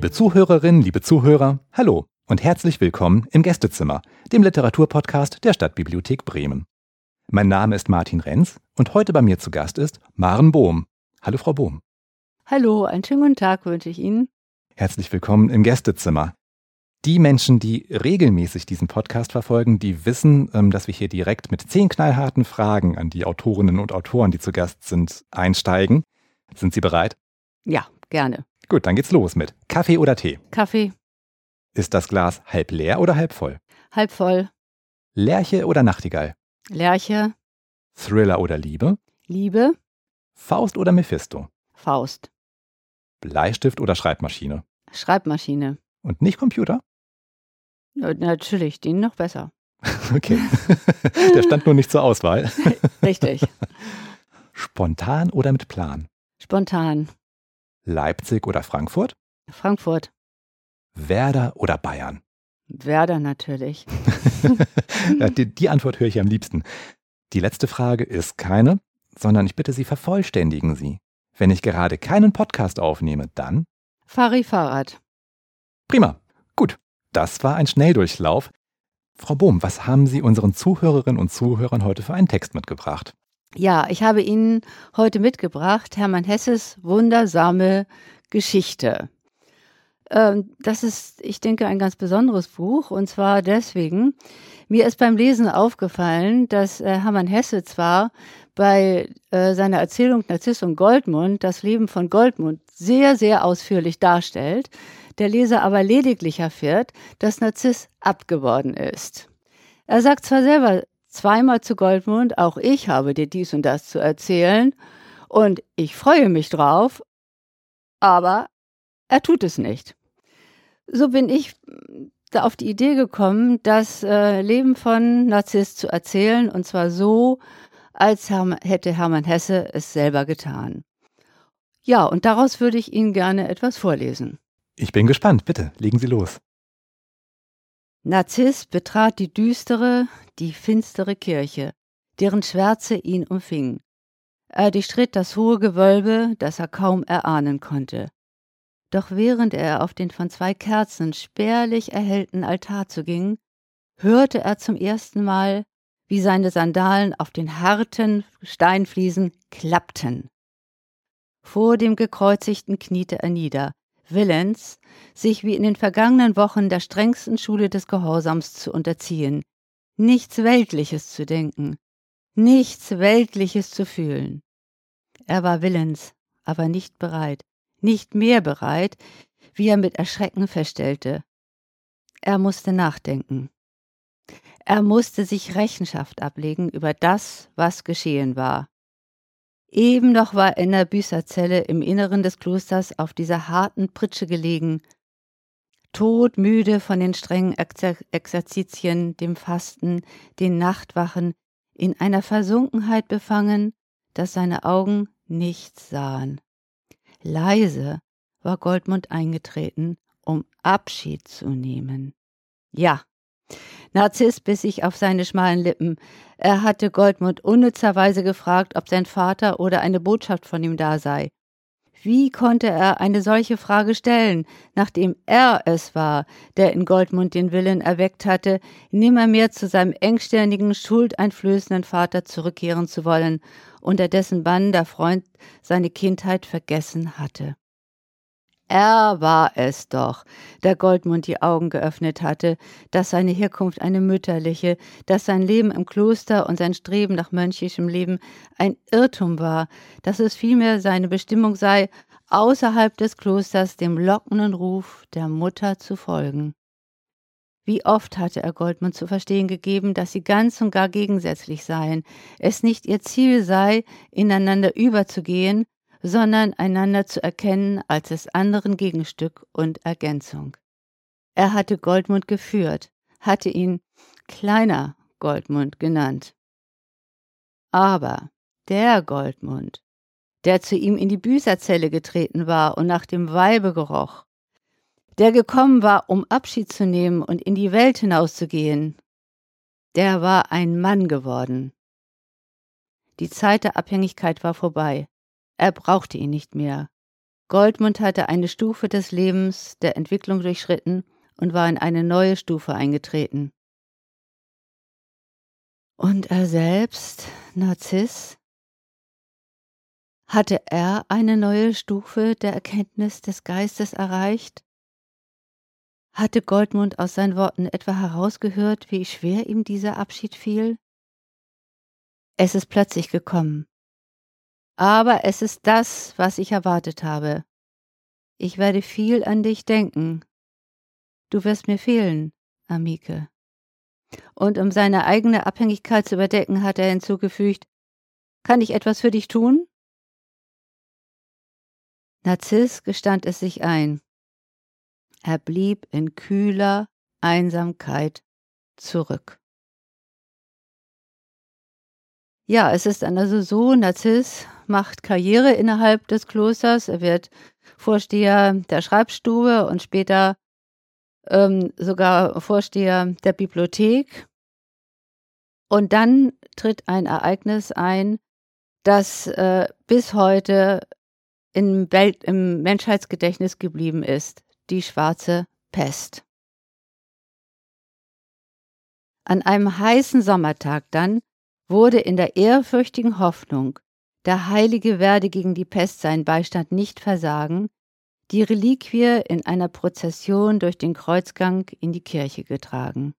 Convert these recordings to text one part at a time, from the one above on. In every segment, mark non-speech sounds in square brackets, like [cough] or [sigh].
Liebe Zuhörerinnen, liebe Zuhörer, hallo und herzlich willkommen im Gästezimmer, dem Literaturpodcast der Stadtbibliothek Bremen. Mein Name ist Martin Renz und heute bei mir zu Gast ist Maren Bohm. Hallo, Frau Bohm. Hallo, einen schönen guten Tag wünsche ich Ihnen. Herzlich willkommen im Gästezimmer. Die Menschen, die regelmäßig diesen Podcast verfolgen, die wissen, ähm, dass wir hier direkt mit zehn knallharten Fragen an die Autorinnen und Autoren, die zu Gast sind, einsteigen. Sind Sie bereit? Ja, gerne. Gut, dann geht's los mit Kaffee oder Tee. Kaffee. Ist das Glas halb leer oder halb voll? Halb voll. Lerche oder Nachtigall? Lerche. Thriller oder Liebe? Liebe. Faust oder Mephisto? Faust. Bleistift oder Schreibmaschine? Schreibmaschine. Und nicht Computer? Natürlich, den noch besser. [laughs] okay. [laughs] Der stand nur nicht zur Auswahl. [laughs] Richtig. Spontan oder mit Plan? Spontan. Leipzig oder Frankfurt? Frankfurt. Werder oder Bayern? Werder natürlich. die, die Antwort höre ich am liebsten. Die letzte Frage ist keine, sondern ich bitte Sie, vervollständigen Sie. Wenn ich gerade keinen Podcast aufnehme, dann? Fahre ich Fahrrad. Prima. Gut. Das war ein Schnelldurchlauf. Frau Bohm, was haben Sie unseren Zuhörerinnen und Zuhörern heute für einen Text mitgebracht? Ja, ich habe Ihnen heute mitgebracht Hermann Hesses wundersame Geschichte. Ähm, das ist, ich denke, ein ganz besonderes Buch. Und zwar deswegen, mir ist beim Lesen aufgefallen, dass äh, Hermann Hesse zwar bei äh, seiner Erzählung Narziss und Goldmund das Leben von Goldmund sehr, sehr ausführlich darstellt, der Leser aber lediglich erfährt, dass Narziss abgeworden ist. Er sagt zwar selber zweimal zu Goldmund, auch ich habe dir dies und das zu erzählen und ich freue mich drauf, aber er tut es nicht. So bin ich da auf die Idee gekommen, das äh, Leben von Narziss zu erzählen und zwar so, als hätte Hermann Hesse es selber getan. Ja, und daraus würde ich Ihnen gerne etwas vorlesen. Ich bin gespannt, bitte, legen Sie los. Narziss betrat die düstere, die finstere Kirche, deren Schwärze ihn umfing. Er durchschritt das hohe Gewölbe, das er kaum erahnen konnte. Doch während er auf den von zwei Kerzen spärlich erhellten Altar zuging, hörte er zum ersten Mal, wie seine Sandalen auf den harten Steinfliesen klappten. Vor dem Gekreuzigten kniete er nieder, willens, sich wie in den vergangenen Wochen der strengsten Schule des Gehorsams zu unterziehen, nichts Weltliches zu denken, nichts Weltliches zu fühlen. Er war willens, aber nicht bereit, nicht mehr bereit, wie er mit Erschrecken feststellte. Er musste nachdenken. Er musste sich Rechenschaft ablegen über das, was geschehen war. Eben noch war er in der Büßerzelle im Inneren des Klosters auf dieser harten Pritsche gelegen, todmüde von den strengen Exer Exerzitien, dem Fasten, den Nachtwachen, in einer Versunkenheit befangen, dass seine Augen nichts sahen. Leise war Goldmund eingetreten, um Abschied zu nehmen. Ja, Narziss biss sich auf seine schmalen Lippen. Er hatte Goldmund unnützerweise gefragt, ob sein Vater oder eine Botschaft von ihm da sei. Wie konnte er eine solche Frage stellen, nachdem er es war, der in Goldmund den Willen erweckt hatte, nimmermehr zu seinem engstirnigen, schuldeinflößenden Vater zurückkehren zu wollen, unter dessen Bann der Freund seine Kindheit vergessen hatte? Er war es doch, der Goldmund die Augen geöffnet hatte, dass seine Herkunft eine mütterliche, dass sein Leben im Kloster und sein Streben nach mönchischem Leben ein Irrtum war, dass es vielmehr seine Bestimmung sei, außerhalb des Klosters dem lockenden Ruf der Mutter zu folgen. Wie oft hatte er Goldmund zu verstehen gegeben, dass sie ganz und gar gegensätzlich seien, es nicht ihr Ziel sei, ineinander überzugehen, sondern einander zu erkennen als des anderen Gegenstück und Ergänzung. Er hatte Goldmund geführt, hatte ihn kleiner Goldmund genannt. Aber der Goldmund, der zu ihm in die Büßerzelle getreten war und nach dem Weibe geroch, der gekommen war, um Abschied zu nehmen und in die Welt hinauszugehen, der war ein Mann geworden. Die Zeit der Abhängigkeit war vorbei. Er brauchte ihn nicht mehr. Goldmund hatte eine Stufe des Lebens, der Entwicklung durchschritten und war in eine neue Stufe eingetreten. Und er selbst, Narziss, hatte er eine neue Stufe der Erkenntnis des Geistes erreicht? Hatte Goldmund aus seinen Worten etwa herausgehört, wie schwer ihm dieser Abschied fiel? Es ist plötzlich gekommen. Aber es ist das, was ich erwartet habe. Ich werde viel an dich denken. Du wirst mir fehlen, Amike. Und um seine eigene Abhängigkeit zu überdecken, hat er hinzugefügt, kann ich etwas für dich tun? Narziss gestand es sich ein. Er blieb in kühler Einsamkeit zurück. Ja, es ist also so, Narziss macht Karriere innerhalb des Klosters. Er wird Vorsteher der Schreibstube und später ähm, sogar Vorsteher der Bibliothek. Und dann tritt ein Ereignis ein, das äh, bis heute im, Welt, im Menschheitsgedächtnis geblieben ist, die schwarze Pest. An einem heißen Sommertag dann wurde in der ehrfürchtigen Hoffnung, der Heilige werde gegen die Pest seinen Beistand nicht versagen, die Reliquie in einer Prozession durch den Kreuzgang in die Kirche getragen.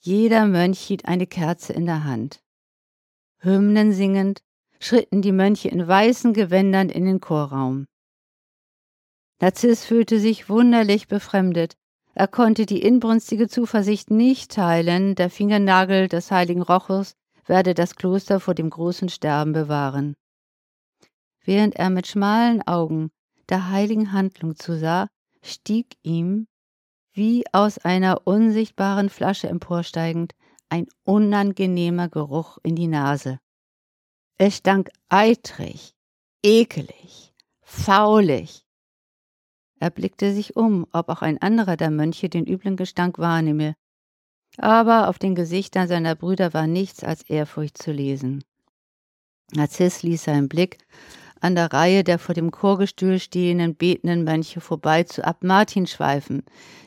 Jeder Mönch hielt eine Kerze in der Hand. Hymnen singend schritten die Mönche in weißen Gewändern in den Chorraum. Narziss fühlte sich wunderlich befremdet. Er konnte die inbrünstige Zuversicht nicht teilen, der Fingernagel des heiligen Rochus werde das Kloster vor dem großen Sterben bewahren. Während er mit schmalen Augen der heiligen Handlung zusah, stieg ihm, wie aus einer unsichtbaren Flasche emporsteigend, ein unangenehmer Geruch in die Nase. Es stank eitrig, ekelig, faulig. Er blickte sich um, ob auch ein anderer der Mönche den üblen Gestank wahrnehme. Aber auf den Gesichtern seiner Brüder war nichts als Ehrfurcht zu lesen. Narziss ließ seinen Blick an der Reihe der vor dem Chorgestühl stehenden betenden Mönche vorbei zu Abt Martin schweifen,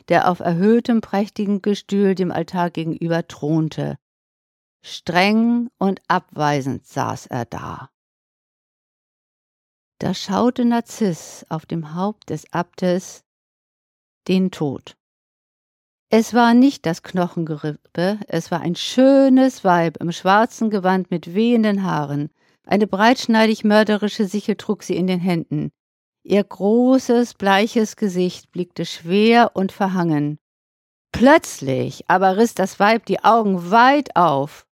der auf erhöhtem prächtigen Gestühl dem Altar gegenüber thronte, Streng und abweisend saß er da. Da schaute Narziss auf dem Haupt des Abtes den Tod. Es war nicht das Knochengerippe, es war ein schönes Weib im schwarzen Gewand mit wehenden Haaren. Eine breitschneidig mörderische Sichel trug sie in den Händen. Ihr großes, bleiches Gesicht blickte schwer und verhangen. Plötzlich aber riss das Weib die Augen weit auf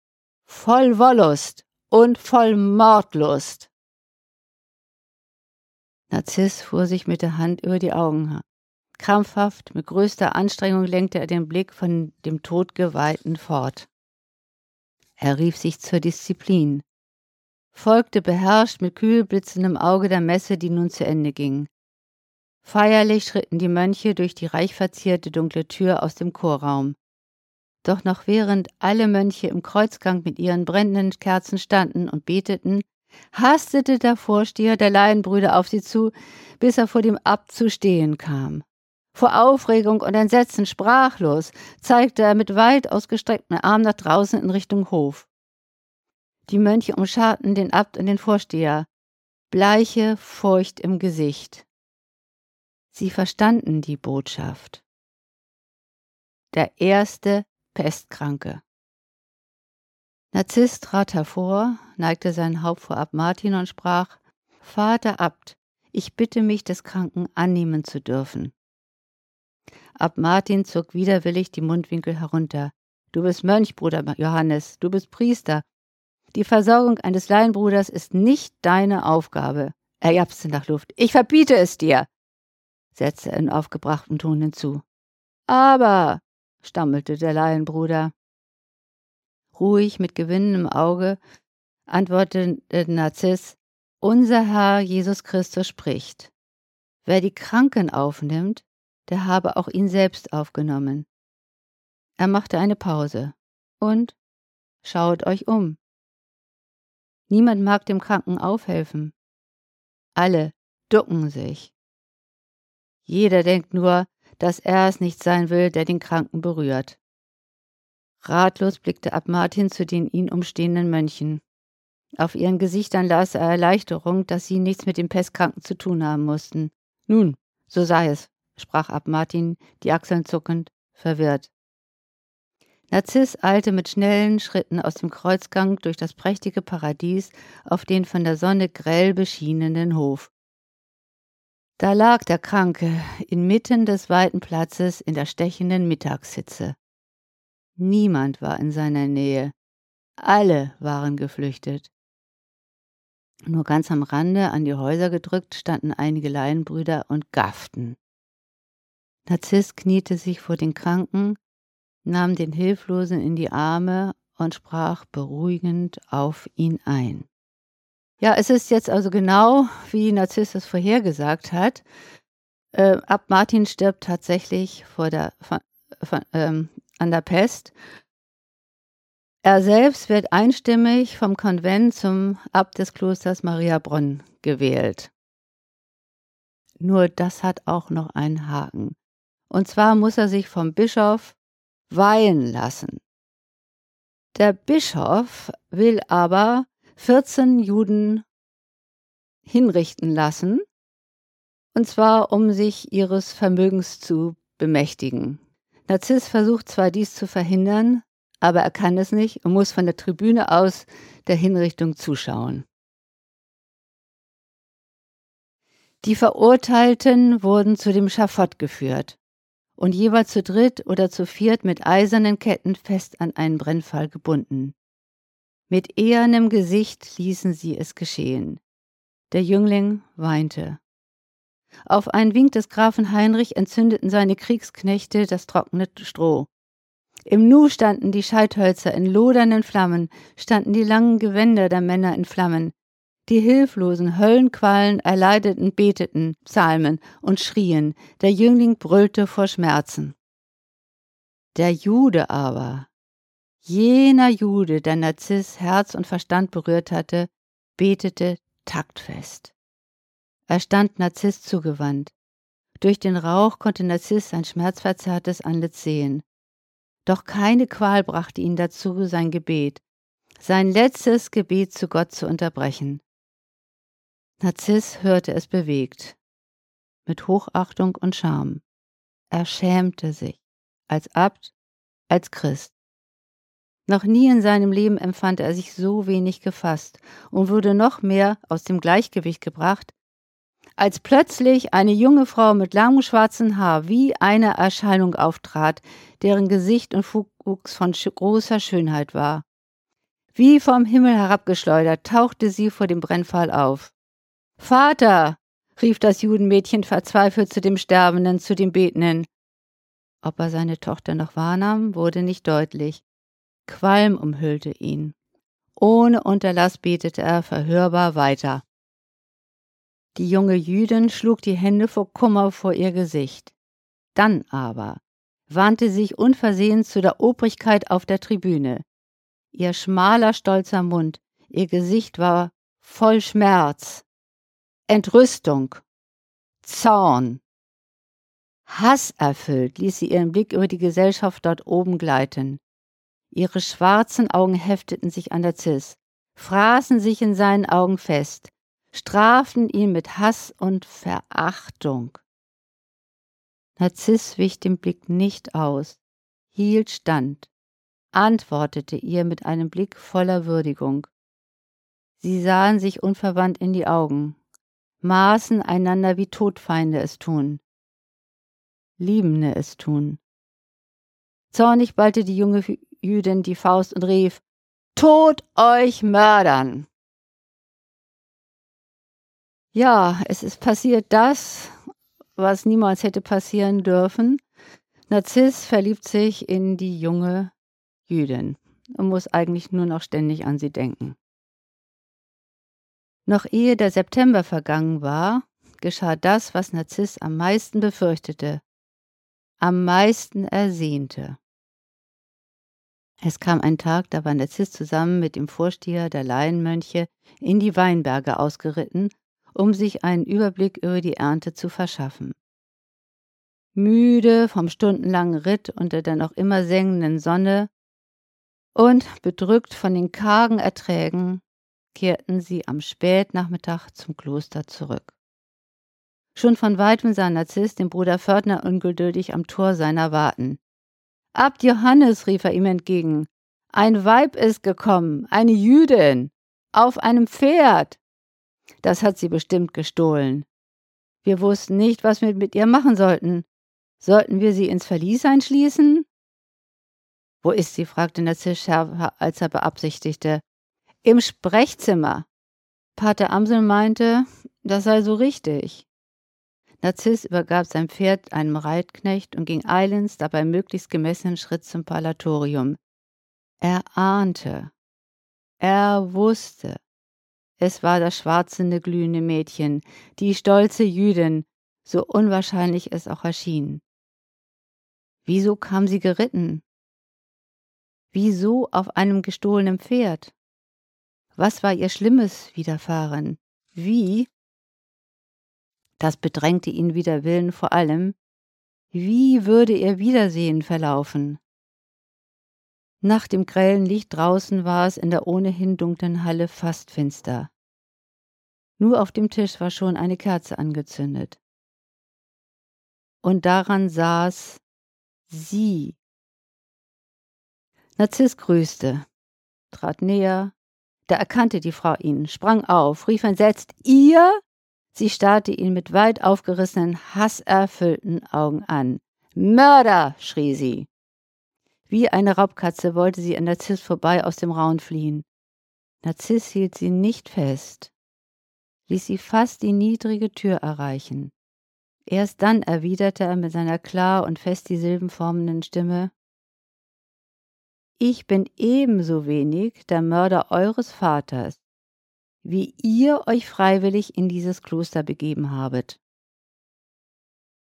voll Wollust und voll Mordlust. Narziss fuhr sich mit der Hand über die Augen. Krampfhaft, mit größter Anstrengung lenkte er den Blick von dem Todgeweihten fort. Er rief sich zur Disziplin, folgte beherrscht mit kühl blitzendem Auge der Messe, die nun zu Ende ging. Feierlich schritten die Mönche durch die reich verzierte dunkle Tür aus dem Chorraum. Doch noch während alle Mönche im Kreuzgang mit ihren brennenden Kerzen standen und beteten, hastete der Vorsteher der Laienbrüder auf sie zu, bis er vor dem Abt zu stehen kam. Vor Aufregung und Entsetzen sprachlos zeigte er mit weit ausgestreckten Armen nach draußen in Richtung Hof. Die Mönche umscharten den Abt und den Vorsteher, bleiche Furcht im Gesicht. Sie verstanden die Botschaft. Der erste Pestkranke. Narziss trat hervor, neigte sein Haupt vor Abt Martin und sprach: Vater Abt, ich bitte mich, des Kranken annehmen zu dürfen. Abt Martin zog widerwillig die Mundwinkel herunter. Du bist Mönch, Bruder Johannes, du bist Priester. Die Versorgung eines Laienbruders ist nicht deine Aufgabe. Er japste nach Luft. Ich verbiete es dir, setzte er in aufgebrachtem Ton hinzu. Aber, stammelte der Laienbruder. Ruhig, mit gewinnendem Auge, antwortete Narziss, Unser Herr Jesus Christus spricht, wer die Kranken aufnimmt, der habe auch ihn selbst aufgenommen. Er machte eine Pause und schaut euch um. Niemand mag dem Kranken aufhelfen. Alle ducken sich. Jeder denkt nur, dass er es nicht sein will, der den Kranken berührt. Ratlos blickte Ab Martin zu den ihn umstehenden Mönchen. Auf ihren Gesichtern las er Erleichterung, dass sie nichts mit dem Pestkranken zu tun haben mussten. Nun, so sei es, sprach Ab Martin, die Achseln zuckend, verwirrt. Narziss eilte mit schnellen Schritten aus dem Kreuzgang durch das prächtige Paradies auf den von der Sonne grell beschienenen Hof. Da lag der Kranke inmitten des weiten Platzes in der stechenden Mittagshitze. Niemand war in seiner Nähe. Alle waren geflüchtet. Nur ganz am Rande, an die Häuser gedrückt, standen einige Laienbrüder und gafften. Narziss kniete sich vor den Kranken, nahm den Hilflosen in die Arme und sprach beruhigend auf ihn ein. Ja, es ist jetzt also genau, wie Narziss es vorhergesagt hat. Äh, Ab Martin stirbt tatsächlich vor der, von, von, ähm, an der Pest er selbst wird einstimmig vom Konvent zum Abt des Klosters Mariabronn gewählt. Nur das hat auch noch einen Haken. Und zwar muss er sich vom Bischof weihen lassen. Der Bischof will aber 14 Juden hinrichten lassen, und zwar um sich ihres Vermögens zu bemächtigen. Narziss versucht zwar dies zu verhindern, aber er kann es nicht und muss von der Tribüne aus der Hinrichtung zuschauen. Die Verurteilten wurden zu dem Schafott geführt und jeweils zu dritt oder zu viert mit eisernen Ketten fest an einen Brennpfahl gebunden. Mit ehernem Gesicht ließen sie es geschehen. Der Jüngling weinte. Auf einen Wink des Grafen Heinrich entzündeten seine Kriegsknechte das trockene Stroh. Im Nu standen die Scheithölzer in lodernden Flammen, standen die langen Gewänder der Männer in Flammen. Die hilflosen Höllenqualen erleideten, beteten, Psalmen und schrien, der Jüngling brüllte vor Schmerzen. Der Jude aber, jener Jude, der Narziss Herz und Verstand berührt hatte, betete taktfest. Er stand Narziss zugewandt. Durch den Rauch konnte Narziss sein schmerzverzerrtes Antlitz sehen. Doch keine Qual brachte ihn dazu, sein Gebet, sein letztes Gebet zu Gott zu unterbrechen. Narziss hörte es bewegt, mit Hochachtung und Scham. Er schämte sich, als Abt, als Christ. Noch nie in seinem Leben empfand er sich so wenig gefasst und wurde noch mehr aus dem Gleichgewicht gebracht, als plötzlich eine junge Frau mit langem schwarzen Haar wie eine Erscheinung auftrat, deren Gesicht und Wuchs von großer Schönheit war. Wie vom Himmel herabgeschleudert tauchte sie vor dem Brennpfahl auf. Vater! rief das Judenmädchen verzweifelt zu dem Sterbenden, zu dem Betenden. Ob er seine Tochter noch wahrnahm, wurde nicht deutlich. Qualm umhüllte ihn. Ohne Unterlass betete er verhörbar weiter. Die junge Jüdin schlug die Hände vor Kummer vor ihr Gesicht. Dann aber wandte sich unversehens zu der Obrigkeit auf der Tribüne. Ihr schmaler, stolzer Mund, ihr Gesicht war voll Schmerz, Entrüstung, Zorn. Hasserfüllt ließ sie ihren Blick über die Gesellschaft dort oben gleiten. Ihre schwarzen Augen hefteten sich an der Ziss, fraßen sich in seinen Augen fest, straften ihn mit Hass und Verachtung. Narziss wich den Blick nicht aus, hielt stand, antwortete ihr mit einem Blick voller Würdigung. Sie sahen sich unverwandt in die Augen, maßen einander wie Todfeinde es tun, Liebende es tun. Zornig ballte die junge Jüdin die Faust und rief, Tod euch Mördern! Ja, es ist passiert das, was niemals hätte passieren dürfen. Narziss verliebt sich in die junge Jüdin und muss eigentlich nur noch ständig an sie denken. Noch ehe der September vergangen war, geschah das, was Narziss am meisten befürchtete, am meisten ersehnte. Es kam ein Tag, da war Narziss zusammen mit dem Vorsteher der Laienmönche in die Weinberge ausgeritten, um sich einen Überblick über die Ernte zu verschaffen. Müde vom stundenlangen Ritt unter der noch immer sengenden Sonne und bedrückt von den kargen Erträgen, kehrten sie am Spätnachmittag zum Kloster zurück. Schon von weitem sah Narziss den Bruder Pförtner ungeduldig am Tor seiner warten. Abt Johannes, rief er ihm entgegen, ein Weib ist gekommen, eine Jüdin, auf einem Pferd. Das hat sie bestimmt gestohlen. Wir wussten nicht, was wir mit ihr machen sollten. Sollten wir sie ins Verlies einschließen? Wo ist sie? fragte Narziss schärfer, als er beabsichtigte. Im Sprechzimmer. Pater Amsel meinte, das sei so richtig. Narziss übergab sein Pferd einem Reitknecht und ging eilends, dabei möglichst gemessenen Schritt zum Palatorium. Er ahnte, er wusste, es war das schwarzende, glühende Mädchen, die stolze Jüdin, so unwahrscheinlich es auch erschien. Wieso kam sie geritten? Wieso auf einem gestohlenen Pferd? Was war ihr Schlimmes widerfahren? Wie das bedrängte ihn wider Willen vor allem. Wie würde ihr Wiedersehen verlaufen? Nach dem grellen Licht draußen war es in der ohnehin dunklen Halle fast finster. Nur auf dem Tisch war schon eine Kerze angezündet. Und daran saß sie. Narziss grüßte, trat näher, da erkannte die Frau ihn, sprang auf, rief entsetzt, ihr? Sie starrte ihn mit weit aufgerissenen, hasserfüllten Augen an. Mörder! schrie sie. Wie eine Raubkatze wollte sie an Narziss vorbei aus dem Raum fliehen. Narziss hielt sie nicht fest, ließ sie fast die niedrige Tür erreichen. Erst dann erwiderte er mit seiner klar und fest die Silben formenden Stimme Ich bin ebenso wenig der Mörder eures Vaters, wie ihr euch freiwillig in dieses Kloster begeben habet.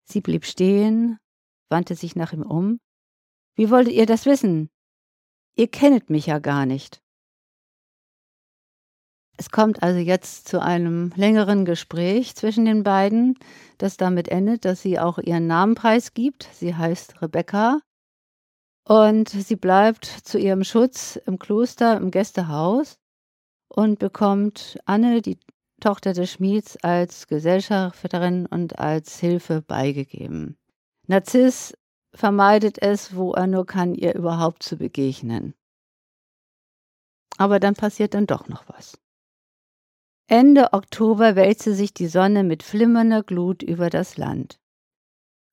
Sie blieb stehen, wandte sich nach ihm um. Wie wolltet ihr das wissen? Ihr kennet mich ja gar nicht. Es kommt also jetzt zu einem längeren Gespräch zwischen den beiden, das damit endet, dass sie auch ihren Namen preisgibt. Sie heißt Rebecca und sie bleibt zu ihrem Schutz im Kloster, im Gästehaus und bekommt Anne, die Tochter des Schmieds, als Gesellschafterin und als Hilfe beigegeben. Narziss vermeidet es, wo er nur kann, ihr überhaupt zu begegnen. Aber dann passiert dann doch noch was. Ende Oktober wälzte sich die Sonne mit flimmernder Glut über das Land.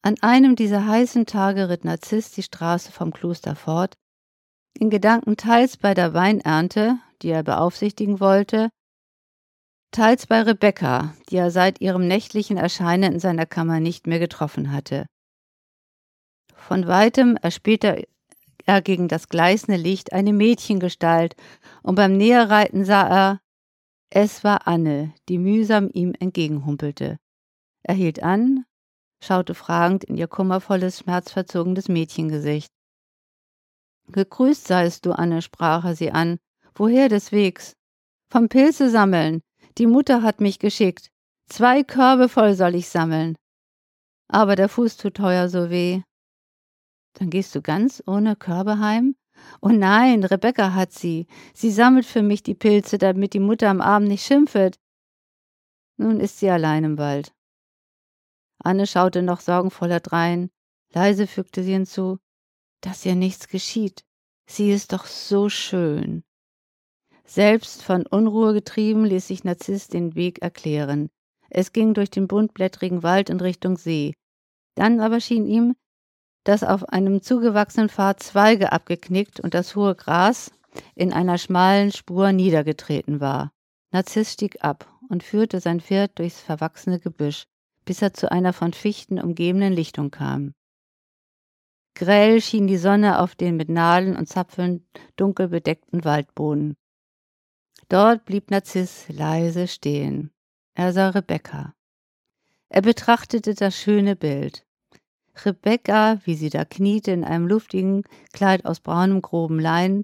An einem dieser heißen Tage ritt Narziss die Straße vom Kloster fort, in Gedanken teils bei der Weinernte, die er beaufsichtigen wollte, teils bei Rebecca, die er seit ihrem nächtlichen Erscheinen in seiner Kammer nicht mehr getroffen hatte. Von weitem erspähte er gegen das gleißende Licht eine Mädchengestalt, und beim Näherreiten sah er, es war Anne, die mühsam ihm entgegenhumpelte. Er hielt an, schaute fragend in ihr kummervolles, schmerzverzogenes Mädchengesicht. Gegrüßt seist du, Anne, sprach er sie an, Woher des Wegs? Vom Pilze sammeln. Die Mutter hat mich geschickt. Zwei Körbe voll soll ich sammeln. Aber der Fuß tut teuer so weh. Dann gehst du ganz ohne Körbe heim? Oh nein, Rebecca hat sie. Sie sammelt für mich die Pilze, damit die Mutter am Abend nicht schimpfet. Nun ist sie allein im Wald. Anne schaute noch sorgenvoller drein. Leise fügte sie hinzu, dass ihr nichts geschieht. Sie ist doch so schön. Selbst von Unruhe getrieben ließ sich Narziss den Weg erklären. Es ging durch den buntblättrigen Wald in Richtung See. Dann aber schien ihm, dass auf einem zugewachsenen Pfad Zweige abgeknickt und das hohe Gras in einer schmalen Spur niedergetreten war. Narziss stieg ab und führte sein Pferd durchs verwachsene Gebüsch, bis er zu einer von Fichten umgebenen Lichtung kam. Grell schien die Sonne auf den mit Nadeln und Zapfeln dunkel bedeckten Waldboden. Dort blieb Narziss leise stehen. Er sah Rebecca. Er betrachtete das schöne Bild. Rebecca, wie sie da kniete in einem luftigen Kleid aus braunem groben Lein,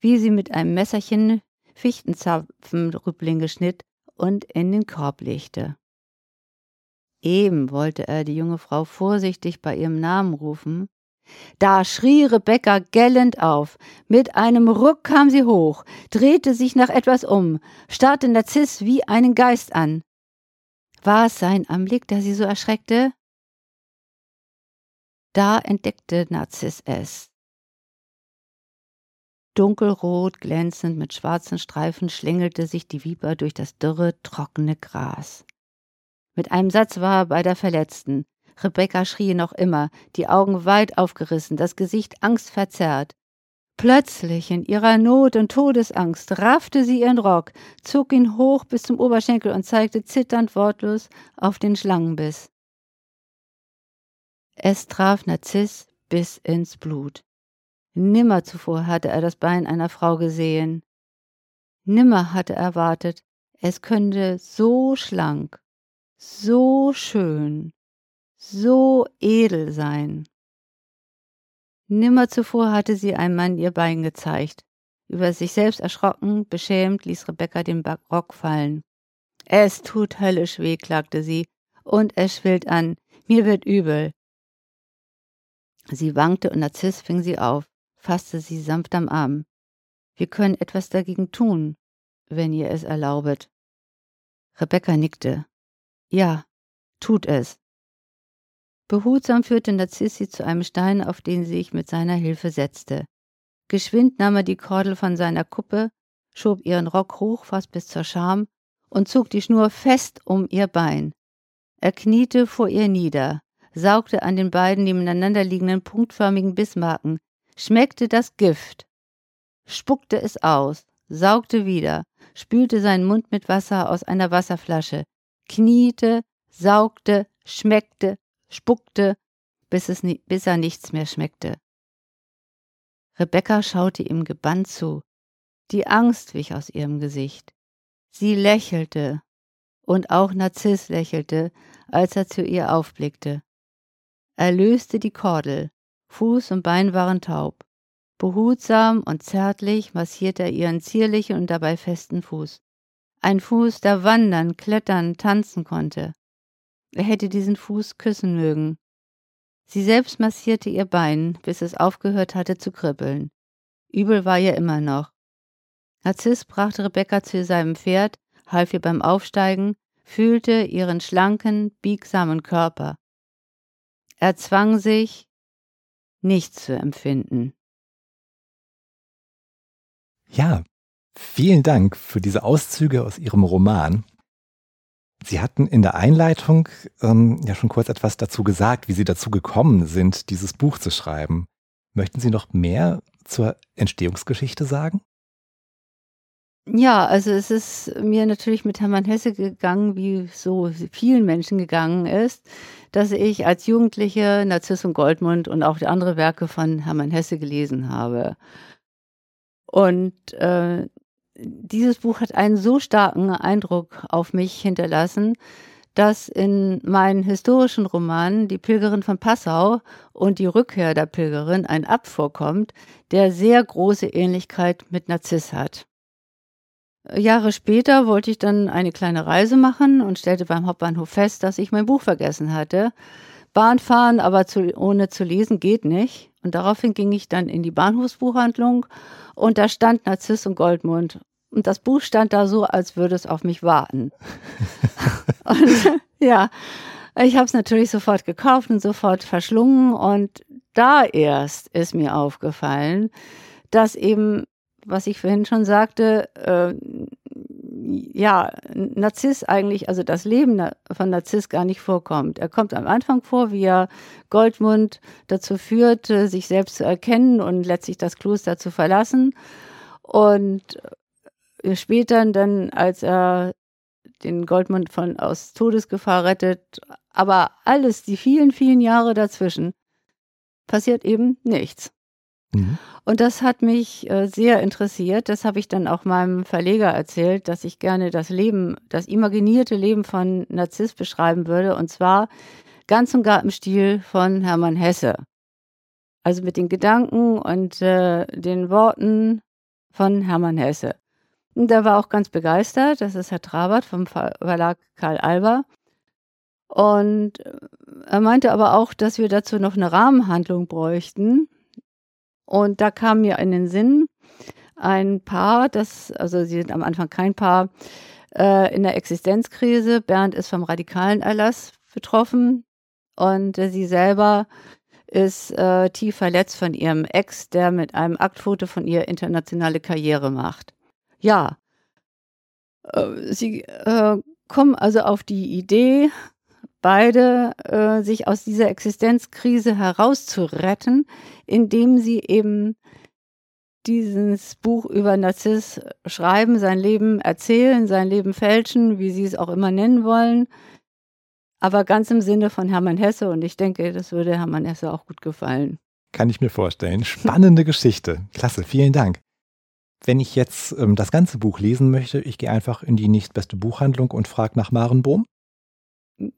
wie sie mit einem Messerchen Fichtenzapfenrüblinge schnitt und in den Korb legte. Eben wollte er die junge Frau vorsichtig bei ihrem Namen rufen. Da schrie Rebecca gellend auf. Mit einem Ruck kam sie hoch, drehte sich nach etwas um, starrte Narziss wie einen Geist an. War es sein Anblick, der sie so erschreckte? Da entdeckte Narziss es. Dunkelrot, glänzend mit schwarzen Streifen schlängelte sich die Viper durch das dürre, trockene Gras. Mit einem Satz war er bei der Verletzten. Rebecca schrie noch immer, die Augen weit aufgerissen, das Gesicht angstverzerrt. Plötzlich in ihrer Not und Todesangst raffte sie ihren Rock, zog ihn hoch bis zum Oberschenkel und zeigte zitternd wortlos auf den Schlangenbiss. Es traf Narziss bis ins Blut. Nimmer zuvor hatte er das Bein einer Frau gesehen. Nimmer hatte er erwartet, es könnte so schlank, so schön, so edel sein. Nimmer zuvor hatte sie einem Mann ihr Bein gezeigt. Über sich selbst erschrocken, beschämt, ließ Rebecca den Rock fallen. Es tut höllisch weh, klagte sie, und es schwillt an. Mir wird übel. Sie wankte und Narziss fing sie auf fasste sie sanft am Arm. Wir können etwas dagegen tun, wenn ihr es erlaubet. Rebecca nickte. Ja, tut es. Behutsam führte Narziss sie zu einem Stein, auf den sie sich mit seiner Hilfe setzte. Geschwind nahm er die Kordel von seiner Kuppe, schob ihren Rock hoch fast bis zur Scham und zog die Schnur fest um ihr Bein. Er kniete vor ihr nieder, saugte an den beiden nebeneinander liegenden punktförmigen Bissmarken, schmeckte das Gift, spuckte es aus, saugte wieder, spülte seinen Mund mit Wasser aus einer Wasserflasche, kniete, saugte, schmeckte, spuckte, bis, es, bis er nichts mehr schmeckte. Rebecca schaute ihm gebannt zu. Die Angst wich aus ihrem Gesicht. Sie lächelte, und auch Narziss lächelte, als er zu ihr aufblickte. Er löste die Kordel, Fuß und Bein waren taub. Behutsam und zärtlich massierte er ihren zierlichen und dabei festen Fuß. Ein Fuß, der wandern, klettern, tanzen konnte. Er hätte diesen Fuß küssen mögen. Sie selbst massierte ihr Bein, bis es aufgehört hatte zu kribbeln. Übel war ihr immer noch. Narziss brachte Rebecca zu seinem Pferd, half ihr beim Aufsteigen, fühlte ihren schlanken, biegsamen Körper. Er zwang sich, nichts zu empfinden. Ja, vielen Dank für diese Auszüge aus Ihrem Roman. Sie hatten in der Einleitung ähm, ja schon kurz etwas dazu gesagt, wie Sie dazu gekommen sind, dieses Buch zu schreiben. Möchten Sie noch mehr zur Entstehungsgeschichte sagen? Ja, also es ist mir natürlich mit Hermann Hesse gegangen, wie so vielen Menschen gegangen ist, dass ich als Jugendliche Narziss und Goldmund und auch die andere Werke von Hermann Hesse gelesen habe. Und äh, dieses Buch hat einen so starken Eindruck auf mich hinterlassen, dass in meinen historischen Romanen Die Pilgerin von Passau und Die Rückkehr der Pilgerin ein Abt vorkommt, der sehr große Ähnlichkeit mit Narziss hat. Jahre später wollte ich dann eine kleine Reise machen und stellte beim Hauptbahnhof fest, dass ich mein Buch vergessen hatte. Bahnfahren, aber zu, ohne zu lesen geht nicht. Und daraufhin ging ich dann in die Bahnhofsbuchhandlung und da stand Narziss und Goldmund. Und das Buch stand da so, als würde es auf mich warten. [laughs] und ja, ich habe es natürlich sofort gekauft und sofort verschlungen. Und da erst ist mir aufgefallen, dass eben was ich vorhin schon sagte, äh, ja, Narziss eigentlich, also das Leben von Narziss gar nicht vorkommt. Er kommt am Anfang vor, wie er Goldmund dazu führt, sich selbst zu erkennen und letztlich das Kloster zu verlassen. Und später dann, als er den Goldmund von aus Todesgefahr rettet, aber alles, die vielen, vielen Jahre dazwischen, passiert eben nichts. Mhm. Und das hat mich äh, sehr interessiert. Das habe ich dann auch meinem Verleger erzählt, dass ich gerne das Leben, das imaginierte Leben von Narziss beschreiben würde. Und zwar ganz und gar im Stil von Hermann Hesse. Also mit den Gedanken und äh, den Worten von Hermann Hesse. Und der war auch ganz begeistert. Das ist Herr Trabert vom Verlag Karl Alber. Und äh, er meinte aber auch, dass wir dazu noch eine Rahmenhandlung bräuchten. Und da kam mir in den Sinn, ein Paar, das, also sie sind am Anfang kein Paar, äh, in der Existenzkrise. Bernd ist vom radikalen Erlass betroffen und äh, sie selber ist äh, tief verletzt von ihrem Ex, der mit einem Aktfoto von ihr internationale Karriere macht. Ja, äh, sie äh, kommen also auf die Idee, beide äh, sich aus dieser Existenzkrise herauszuretten, indem sie eben dieses Buch über Narziss schreiben, sein Leben erzählen, sein Leben fälschen, wie sie es auch immer nennen wollen. Aber ganz im Sinne von Hermann Hesse und ich denke, das würde Hermann Hesse auch gut gefallen. Kann ich mir vorstellen. Spannende [laughs] Geschichte. Klasse, vielen Dank. Wenn ich jetzt ähm, das ganze Buch lesen möchte, ich gehe einfach in die nächstbeste Buchhandlung und frage nach Marenbohm.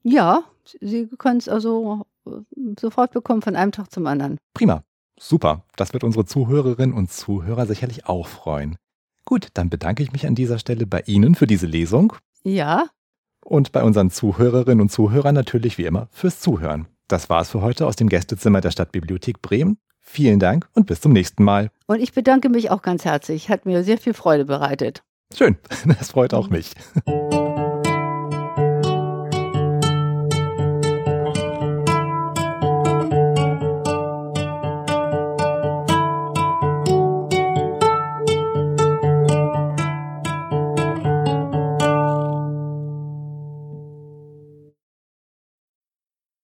Ja, Sie können es also äh, sofort bekommen von einem Tag zum anderen. Prima. Super. Das wird unsere Zuhörerinnen und Zuhörer sicherlich auch freuen. Gut, dann bedanke ich mich an dieser Stelle bei Ihnen für diese Lesung. Ja. Und bei unseren Zuhörerinnen und Zuhörern natürlich wie immer fürs Zuhören. Das war's für heute aus dem Gästezimmer der Stadtbibliothek Bremen. Vielen Dank und bis zum nächsten Mal. Und ich bedanke mich auch ganz herzlich. Hat mir sehr viel Freude bereitet. Schön, [laughs] das freut auch mich. [laughs]